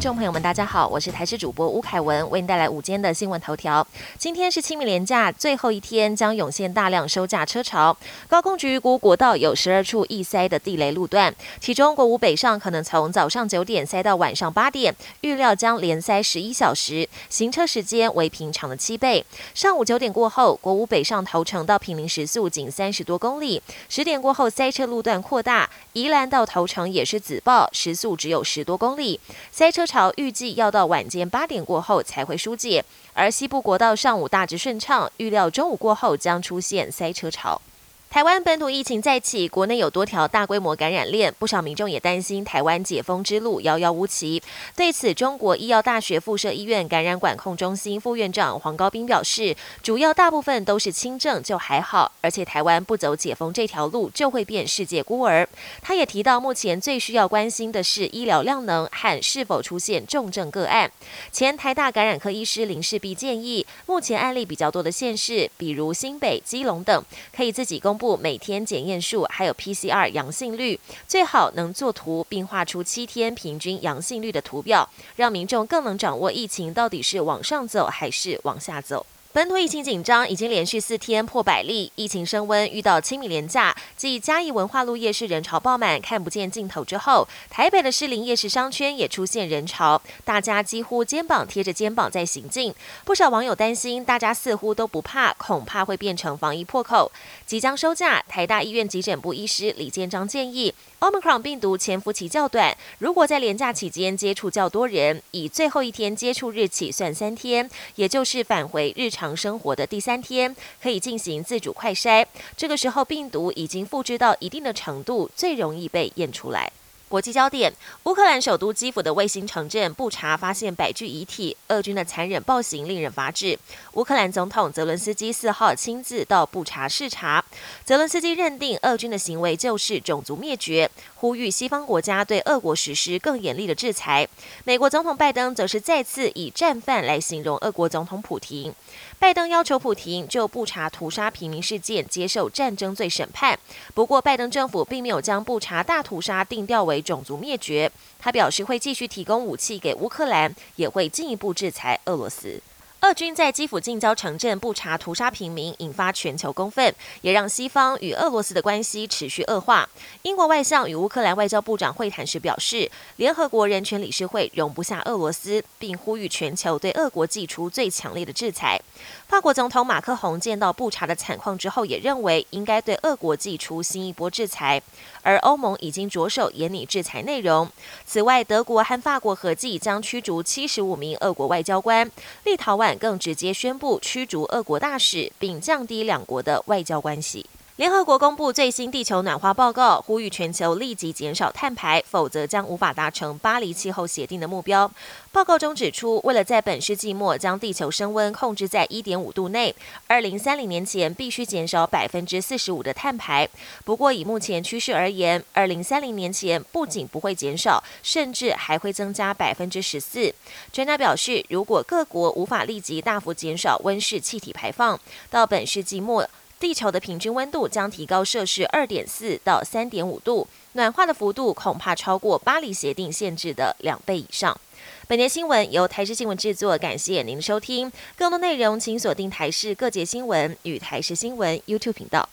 听众朋友们，大家好，我是台视主播吴凯文，为您带来午间的新闻头条。今天是清明连假最后一天，将涌现大量收假车潮。高空局预估国道有十二处易塞的地雷路段，其中国五北上可能从早上九点塞到晚上八点，预料将连塞十一小时，行车时间为平常的七倍。上午九点过后，国五北上头城到平林时速仅三十多公里，十点过后塞车路段扩大，宜兰到头城也是紫爆，时速只有十多公里。塞车潮预计要到晚间八点过后才会疏解，而西部国道上午大致顺畅，预料中午过后将出现塞车潮。台湾本土疫情再起，国内有多条大规模感染链，不少民众也担心台湾解封之路遥遥无期。对此，中国医药大学附设医院感染管控中心副院长黄高斌表示，主要大部分都是轻症，就还好。而且台湾不走解封这条路，就会变世界孤儿。他也提到，目前最需要关心的是医疗量能和是否出现重症个案。前台大感染科医师林世璧建议，目前案例比较多的县市，比如新北、基隆等，可以自己公。不每天检验数还有 PCR 阳性率，最好能做图并画出七天平均阳性率的图表，让民众更能掌握疫情到底是往上走还是往下走。本土疫情紧张，已经连续四天破百例，疫情升温。遇到清明连假，继嘉义文化路夜市人潮爆满，看不见尽头之后，台北的士林夜市商圈也出现人潮，大家几乎肩膀贴着肩膀在行进。不少网友担心，大家似乎都不怕，恐怕会变成防疫破口。即将收假，台大医院急诊部医师李建章建议，Omicron 病毒潜伏期较短，如果在连假期间接触较多人，以最后一天接触日起算三天，也就是返回日常。常生活的第三天，可以进行自主快筛。这个时候，病毒已经复制到一定的程度，最容易被验出来。国际焦点：乌克兰首都基辅的卫星城镇布查发现百具遗体，俄军的残忍暴行令人发指。乌克兰总统泽伦斯基四号亲自到布查视察，泽伦斯基认定俄军的行为就是种族灭绝，呼吁西方国家对俄国实施更严厉的制裁。美国总统拜登则是再次以战犯来形容俄国总统普廷。拜登要求普廷就布查屠杀平民事件接受战争罪审判，不过拜登政府并没有将布查大屠杀定调为。种族灭绝，他表示会继续提供武器给乌克兰，也会进一步制裁俄罗斯。俄军在基辅近郊城镇布查屠杀平民，引发全球公愤，也让西方与俄罗斯的关系持续恶化。英国外相与乌克兰外交部长会谈时表示，联合国人权理事会容不下俄罗斯，并呼吁全球对俄国祭出最强烈的制裁。法国总统马克宏见到布查的惨况之后，也认为应该对俄国祭出新一波制裁，而欧盟已经着手严拟制裁内容。此外，德国和法国合计将驱逐七十五名俄国外交官，立陶宛更直接宣布驱逐俄国大使，并降低两国的外交关系。联合国公布最新地球暖化报告，呼吁全球立即减少碳排，否则将无法达成巴黎气候协定的目标。报告中指出，为了在本世纪末将地球升温控制在一点五度内，二零三零年前必须减少百分之四十五的碳排。不过，以目前趋势而言，二零三零年前不仅不会减少，甚至还会增加百分之十四。专家表示，如果各国无法立即大幅减少温室气体排放，到本世纪末。地球的平均温度将提高摄氏二点四到三点五度，暖化的幅度恐怕超过巴黎协定限制的两倍以上。本节新闻由台视新闻制作，感谢您的收听。更多内容请锁定台视各节新闻与台视新闻 YouTube 频道。